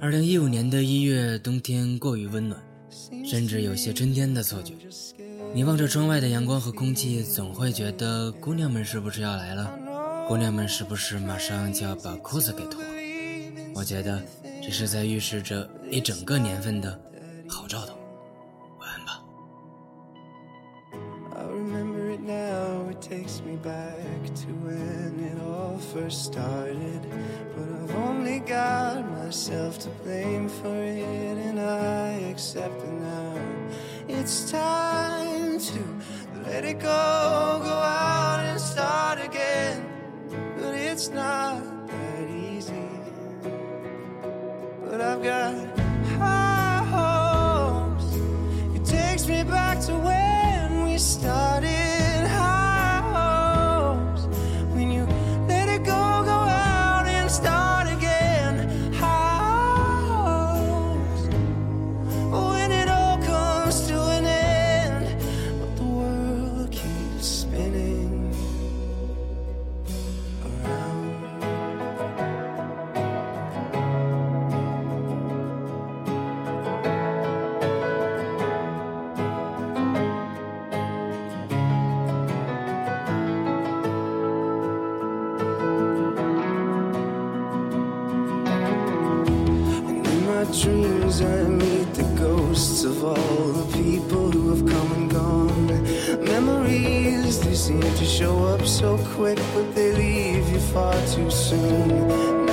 二零一五年的一月，冬天过于温暖，甚至有些春天的错觉。你望着窗外的阳光和空气，总会觉得姑娘们是不是要来了？姑娘们是不是马上就要把裤子给脱？我觉得这是在预示着一整个年份的 takes me back to when it all first started. But I've only got myself to blame for it, and I accept it now. It's time to let it go, dreams I meet the ghosts of all the people who have come and gone. Memories, they seem to show up so quick, but they leave you far too soon.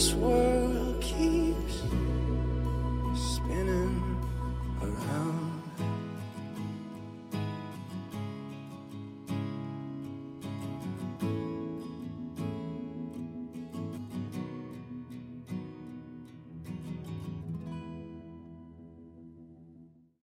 this world.